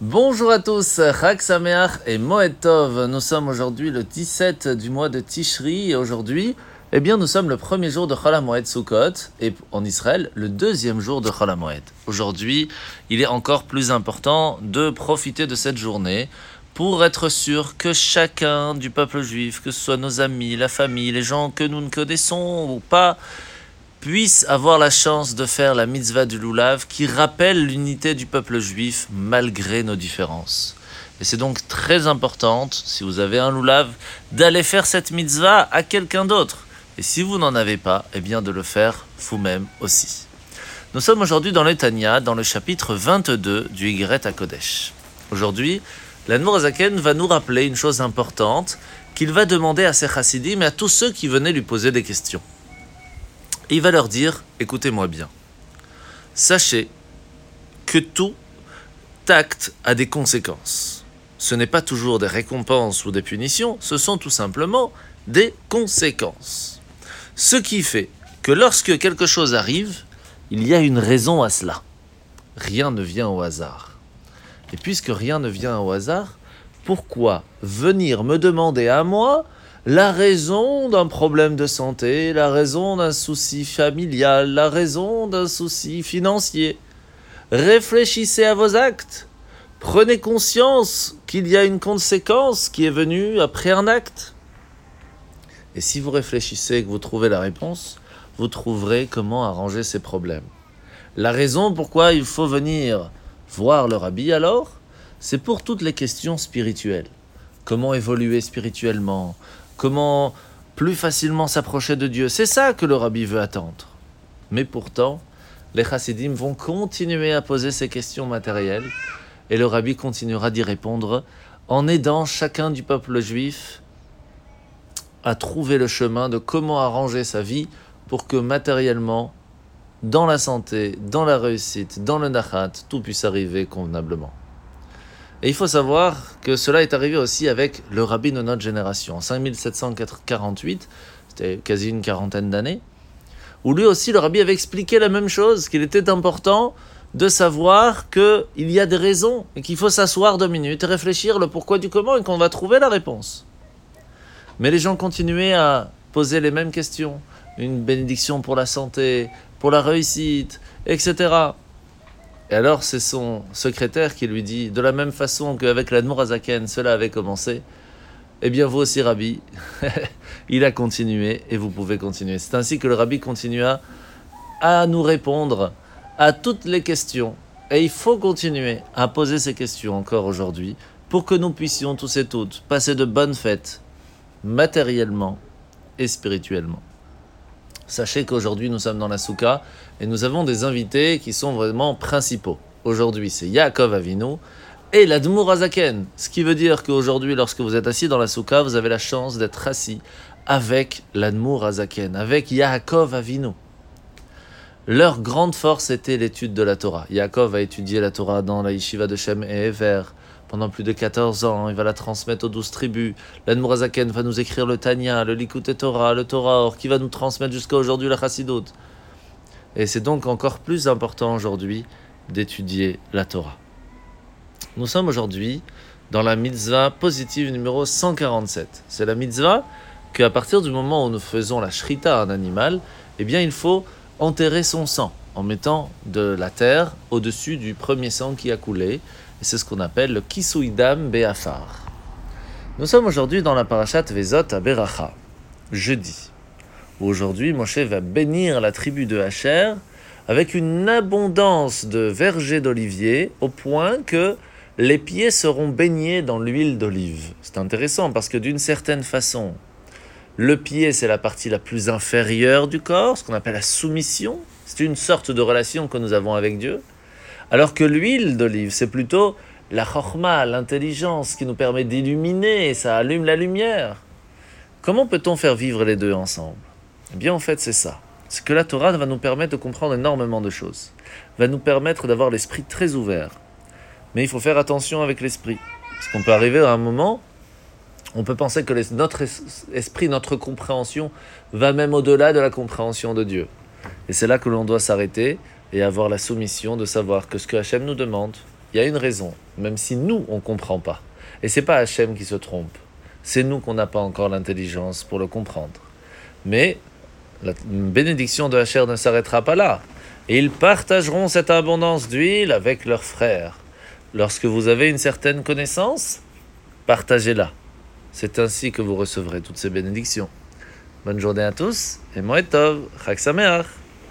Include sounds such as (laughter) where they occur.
Bonjour à tous, Chag Sameach et Moed Tov. Nous sommes aujourd'hui le 17 du mois de Tishri et aujourd'hui, eh bien, nous sommes le premier jour de Chol Moed Sukkot et en Israël, le deuxième jour de Chol Moed. Aujourd'hui, il est encore plus important de profiter de cette journée pour être sûr que chacun du peuple juif, que ce soit nos amis, la famille, les gens que nous ne connaissons ou pas, puisse avoir la chance de faire la mitzvah du Lulav qui rappelle l'unité du peuple juif malgré nos différences. Et c'est donc très important, si vous avez un Lulav, d'aller faire cette mitzvah à quelqu'un d'autre. Et si vous n'en avez pas, eh bien de le faire vous-même aussi. Nous sommes aujourd'hui dans l'Etania, dans le chapitre 22 du Yigret à Kodesh. Aujourd'hui, l'Anmour Azaken va nous rappeler une chose importante qu'il va demander à ses chassidim et à tous ceux qui venaient lui poser des questions. Et il va leur dire, écoutez-moi bien, sachez que tout acte a des conséquences. Ce n'est pas toujours des récompenses ou des punitions, ce sont tout simplement des conséquences. Ce qui fait que lorsque quelque chose arrive, il y a une raison à cela. Rien ne vient au hasard. Et puisque rien ne vient au hasard, pourquoi venir me demander à moi la raison d'un problème de santé, la raison d'un souci familial, la raison d'un souci financier. Réfléchissez à vos actes. Prenez conscience qu'il y a une conséquence qui est venue après un acte. Et si vous réfléchissez et que vous trouvez la réponse, vous trouverez comment arranger ces problèmes. La raison pourquoi il faut venir voir le rabbi alors, c'est pour toutes les questions spirituelles. Comment évoluer spirituellement? Comment plus facilement s'approcher de Dieu. C'est ça que le rabbi veut attendre. Mais pourtant, les chassidim vont continuer à poser ces questions matérielles et le rabbi continuera d'y répondre en aidant chacun du peuple juif à trouver le chemin de comment arranger sa vie pour que matériellement, dans la santé, dans la réussite, dans le nachat, tout puisse arriver convenablement. Et il faut savoir que cela est arrivé aussi avec le rabbi de notre génération. En 5748, c'était quasi une quarantaine d'années, où lui aussi le rabbi avait expliqué la même chose, qu'il était important de savoir qu'il y a des raisons et qu'il faut s'asseoir deux minutes et réfléchir le pourquoi du comment et qu'on va trouver la réponse. Mais les gens continuaient à poser les mêmes questions. Une bénédiction pour la santé, pour la réussite, etc. Et alors, c'est son secrétaire qui lui dit, de la même façon qu'avec l'Admour Azaken, cela avait commencé, eh bien, vous aussi, Rabbi, (laughs) il a continué et vous pouvez continuer. C'est ainsi que le Rabbi continua à nous répondre à toutes les questions. Et il faut continuer à poser ces questions encore aujourd'hui pour que nous puissions tous et toutes passer de bonnes fêtes, matériellement et spirituellement. Sachez qu'aujourd'hui nous sommes dans la souka et nous avons des invités qui sont vraiment principaux. Aujourd'hui c'est Yaakov Avinu et l'Admour Azaken. Ce qui veut dire qu'aujourd'hui lorsque vous êtes assis dans la souka, vous avez la chance d'être assis avec l'Admour Azaken, avec Yaakov Avinu. Leur grande force était l'étude de la Torah. Yaakov a étudié la Torah dans la yeshiva de Shem et Ever pendant plus de 14 ans. Il va la transmettre aux douze tribus. L'Anmurazaken va nous écrire le Tanya, le Likut Torah, le Torah, or, qui va nous transmettre jusqu'à aujourd'hui la Chassidut. Et c'est donc encore plus important aujourd'hui d'étudier la Torah. Nous sommes aujourd'hui dans la mitzvah positive numéro 147. C'est la mitzvah qu'à partir du moment où nous faisons la shrita à un animal, eh bien il faut enterrer son sang en mettant de la terre au-dessus du premier sang qui a coulé. Et c'est ce qu'on appelle le Kisuidam Be'afar. Nous sommes aujourd'hui dans la parashat Vezot à Beracha, jeudi. Aujourd'hui, Moshe va bénir la tribu de Hacher avec une abondance de vergers d'olivier au point que les pieds seront baignés dans l'huile d'olive. C'est intéressant parce que d'une certaine façon, le pied, c'est la partie la plus inférieure du corps, ce qu'on appelle la soumission. C'est une sorte de relation que nous avons avec Dieu. Alors que l'huile d'olive, c'est plutôt la chorma, l'intelligence qui nous permet d'illuminer, ça allume la lumière. Comment peut-on faire vivre les deux ensemble? Eh bien, en fait, c'est ça. C'est que la Torah va nous permettre de comprendre énormément de choses, va nous permettre d'avoir l'esprit très ouvert. Mais il faut faire attention avec l'esprit. Parce qu'on peut arriver à un moment, on peut penser que notre esprit, notre compréhension va même au-delà de la compréhension de Dieu. Et c'est là que l'on doit s'arrêter et avoir la soumission de savoir que ce que Hachem nous demande, il y a une raison, même si nous, on ne comprend pas. Et c'est pas Hachem qui se trompe. C'est nous qu'on n'a pas encore l'intelligence pour le comprendre. Mais la bénédiction de Hacher ne s'arrêtera pas là. Ils partageront cette abondance d'huile avec leurs frères. Lorsque vous avez une certaine connaissance, partagez-la. C'est ainsi que vous recevrez toutes ces bénédictions. Bonne journée à tous et Moetov, Chag Sameach